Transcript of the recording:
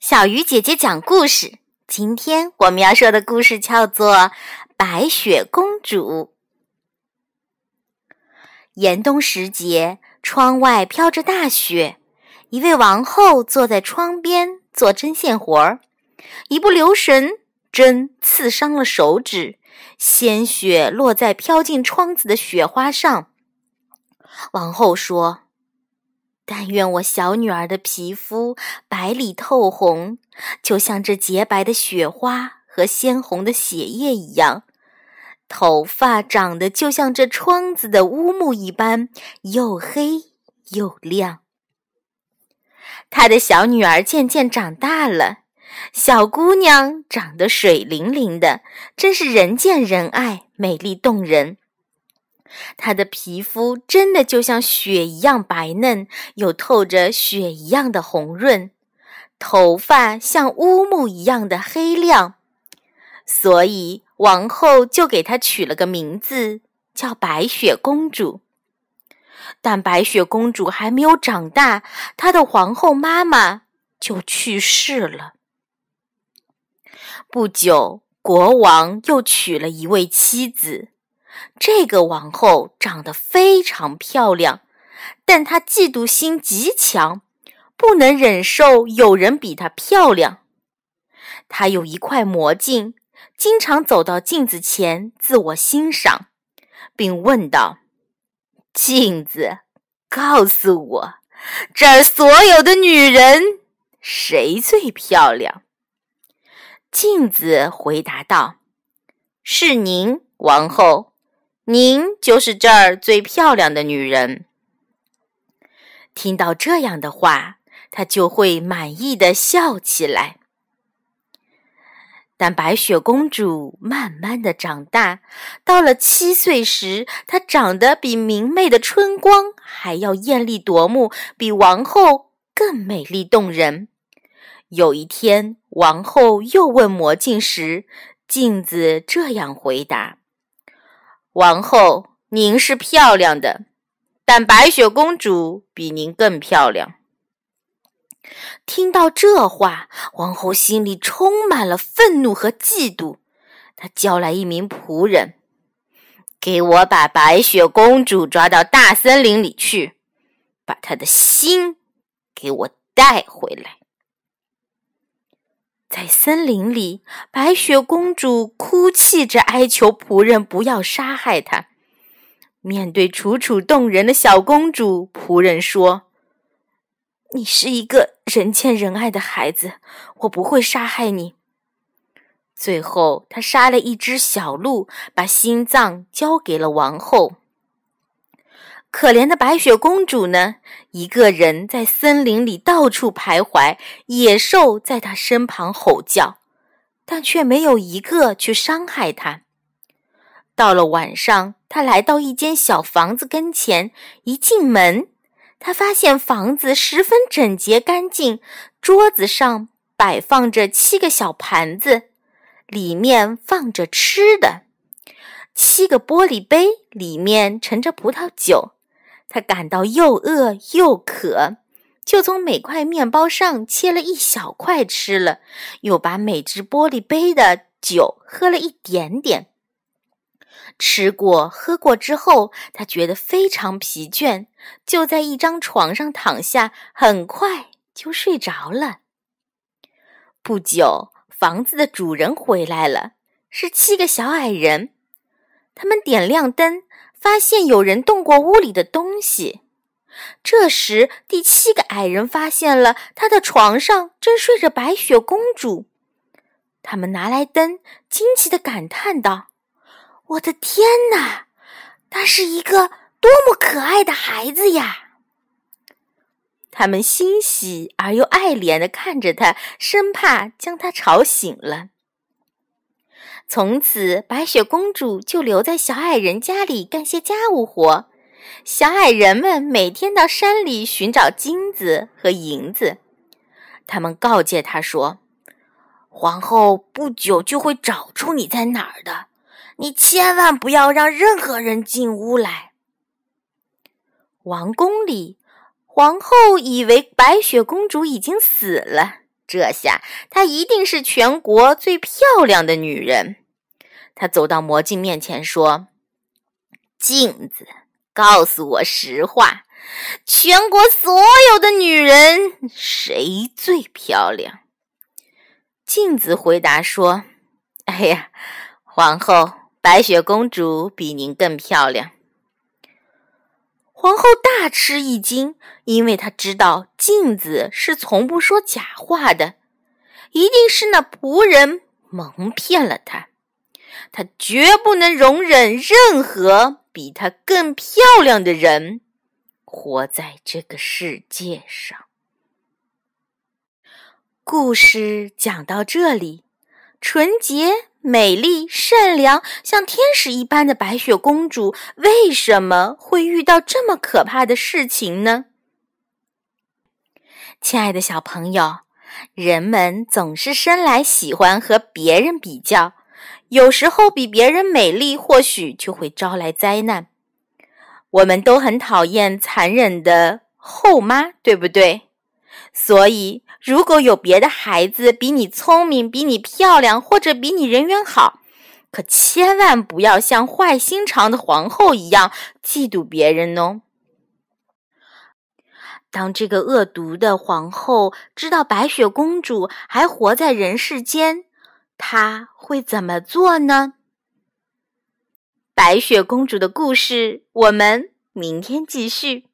小鱼姐姐讲故事。今天我们要说的故事叫做《白雪公主》。严冬时节，窗外飘着大雪，一位王后坐在窗边做针线活儿，一不留神，针刺伤了手指，鲜血落在飘进窗子的雪花上。王后说。愿我小女儿的皮肤白里透红，就像这洁白的雪花和鲜红的血液一样；头发长得就像这窗子的乌木一般，又黑又亮。她的小女儿渐渐长大了，小姑娘长得水灵灵的，真是人见人爱，美丽动人。她的皮肤真的就像雪一样白嫩，又透着雪一样的红润；头发像乌木一样的黑亮，所以王后就给她取了个名字，叫白雪公主。但白雪公主还没有长大，她的皇后妈妈就去世了。不久，国王又娶了一位妻子。这个王后长得非常漂亮，但她嫉妒心极强，不能忍受有人比她漂亮。她有一块魔镜，经常走到镜子前自我欣赏，并问道：“镜子，告诉我，这儿所有的女人谁最漂亮？”镜子回答道：“是您，王后。”您就是这儿最漂亮的女人。听到这样的话，她就会满意的笑起来。但白雪公主慢慢的长大，到了七岁时，她长得比明媚的春光还要艳丽夺目，比王后更美丽动人。有一天，王后又问魔镜时，镜子这样回答。王后，您是漂亮的，但白雪公主比您更漂亮。听到这话，王后心里充满了愤怒和嫉妒。她叫来一名仆人，给我把白雪公主抓到大森林里去，把她的心给我带回来。在森林里，白雪公主哭泣着哀求仆人不要杀害她。面对楚楚动人的小公主，仆人说：“你是一个人见人爱的孩子，我不会杀害你。”最后，他杀了一只小鹿，把心脏交给了王后。可怜的白雪公主呢？一个人在森林里到处徘徊，野兽在她身旁吼叫，但却没有一个去伤害她。到了晚上，她来到一间小房子跟前，一进门，她发现房子十分整洁干净，桌子上摆放着七个小盘子，里面放着吃的；七个玻璃杯里面盛着葡萄酒。他感到又饿又渴，就从每块面包上切了一小块吃了，又把每只玻璃杯的酒喝了一点点。吃过喝过之后，他觉得非常疲倦，就在一张床上躺下，很快就睡着了。不久，房子的主人回来了，是七个小矮人，他们点亮灯。发现有人动过屋里的东西。这时，第七个矮人发现了他的床上正睡着白雪公主。他们拿来灯，惊奇地感叹道：“我的天哪，他是一个多么可爱的孩子呀！”他们欣喜而又爱怜地看着他，生怕将他吵醒了。从此，白雪公主就留在小矮人家里干些家务活。小矮人们每天到山里寻找金子和银子。他们告诫她说：“皇后不久就会找出你在哪儿的，你千万不要让任何人进屋来。”王宫里，皇后以为白雪公主已经死了。这下她一定是全国最漂亮的女人。她走到魔镜面前说：“镜子，告诉我实话，全国所有的女人谁最漂亮？”镜子回答说：“哎呀，皇后，白雪公主比您更漂亮。”皇后大吃一惊，因为她知道镜子是从不说假话的，一定是那仆人蒙骗了她。她绝不能容忍任何比她更漂亮的人活在这个世界上。故事讲到这里，纯洁、美丽、善良，像天使一般的白雪公主，为什么会遇到这么可怕的事情呢？亲爱的小朋友，人们总是生来喜欢和别人比较。有时候比别人美丽，或许就会招来灾难。我们都很讨厌残忍的后妈，对不对？所以，如果有别的孩子比你聪明、比你漂亮，或者比你人缘好，可千万不要像坏心肠的皇后一样嫉妒别人哦。当这个恶毒的皇后知道白雪公主还活在人世间，她会怎么做呢？白雪公主的故事，我们明天继续。